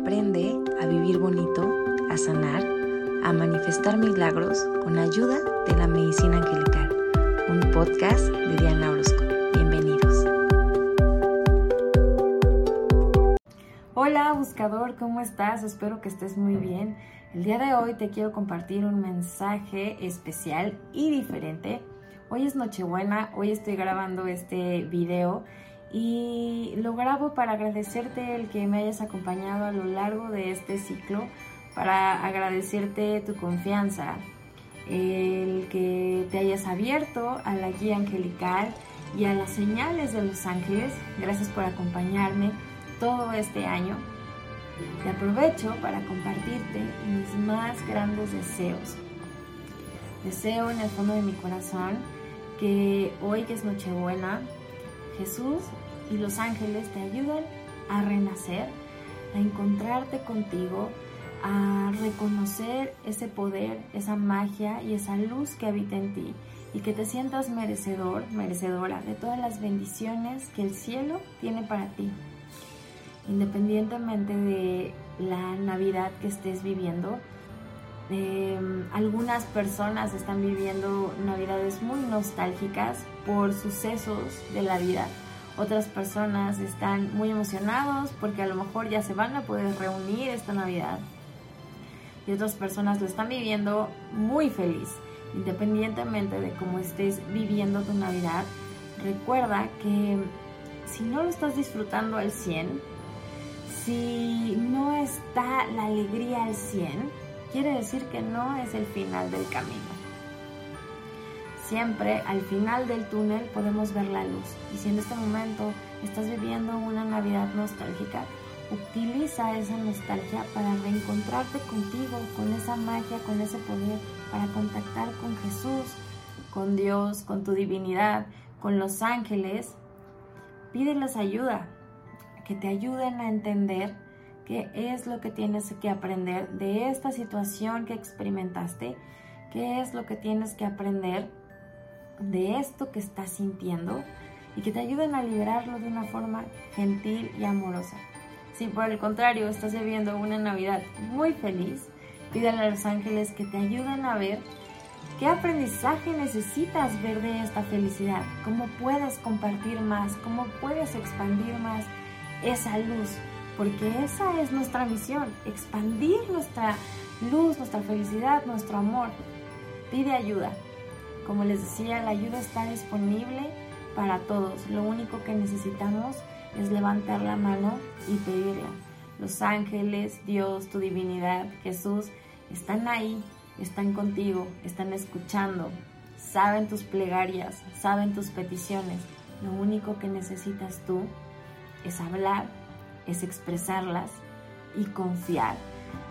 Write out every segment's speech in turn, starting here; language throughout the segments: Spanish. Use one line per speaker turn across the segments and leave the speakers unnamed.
Aprende a vivir bonito, a sanar, a manifestar milagros con ayuda de la medicina angelical. Un podcast de Diana Orozco. Bienvenidos.
Hola buscador, ¿cómo estás? Espero que estés muy bien. El día de hoy te quiero compartir un mensaje especial y diferente. Hoy es Nochebuena, hoy estoy grabando este video y lo grabo para agradecerte el que me hayas acompañado a lo largo de este ciclo, para agradecerte tu confianza, el que te hayas abierto a la guía angelical y a las señales de los ángeles. Gracias por acompañarme todo este año. Y aprovecho para compartirte mis más grandes deseos. Deseo en el fondo de mi corazón que hoy que es Nochebuena, Jesús y los ángeles te ayudan a renacer, a encontrarte contigo, a reconocer ese poder, esa magia y esa luz que habita en ti y que te sientas merecedor, merecedora de todas las bendiciones que el cielo tiene para ti. Independientemente de la Navidad que estés viviendo, em, algunas personas están viviendo Navidades muy nostálgicas por sucesos de la vida otras personas están muy emocionados porque a lo mejor ya se van a poder reunir esta Navidad. Y otras personas lo están viviendo muy feliz. Independientemente de cómo estés viviendo tu Navidad, recuerda que si no lo estás disfrutando al 100, si no está la alegría al 100, quiere decir que no es el final del camino. Siempre al final del túnel podemos ver la luz. Y si en este momento estás viviendo una Navidad nostálgica, utiliza esa nostalgia para reencontrarte contigo, con esa magia, con ese poder, para contactar con Jesús, con Dios, con tu divinidad, con los ángeles. Pídeles ayuda, que te ayuden a entender qué es lo que tienes que aprender de esta situación que experimentaste, qué es lo que tienes que aprender de esto que estás sintiendo y que te ayuden a liberarlo de una forma gentil y amorosa. Si por el contrario estás viviendo una Navidad muy feliz, pídale a los ángeles que te ayuden a ver qué aprendizaje necesitas ver de esta felicidad, cómo puedes compartir más, cómo puedes expandir más esa luz, porque esa es nuestra misión, expandir nuestra luz, nuestra felicidad, nuestro amor. Pide ayuda, como les decía, la ayuda está disponible para todos. Lo único que necesitamos es levantar la mano y pedirla. Los ángeles, Dios, tu divinidad, Jesús, están ahí, están contigo, están escuchando, saben tus plegarias, saben tus peticiones. Lo único que necesitas tú es hablar, es expresarlas y confiar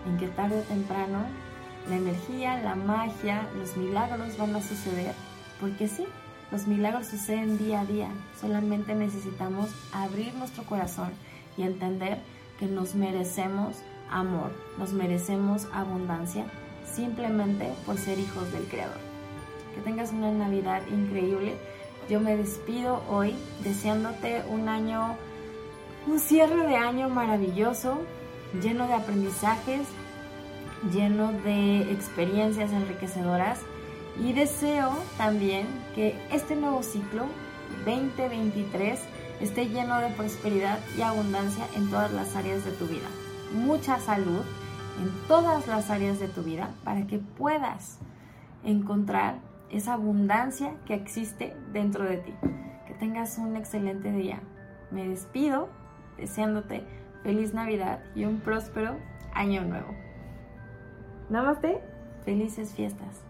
en que tarde o temprano la energía, la magia, los milagros van a suceder, porque sí, los milagros suceden día a día, solamente necesitamos abrir nuestro corazón y entender que nos merecemos amor, nos merecemos abundancia, simplemente por ser hijos del Creador. Que tengas una Navidad increíble. Yo me despido hoy deseándote un año, un cierre de año maravilloso, lleno de aprendizajes, lleno de experiencias enriquecedoras y deseo también que este nuevo ciclo 2023 esté lleno de prosperidad y abundancia en todas las áreas de tu vida. Mucha salud en todas las áreas de tu vida para que puedas encontrar esa abundancia que existe dentro de ti. Que tengas un excelente día. Me despido deseándote feliz Navidad y un próspero año nuevo. Namaste, felices fiestas.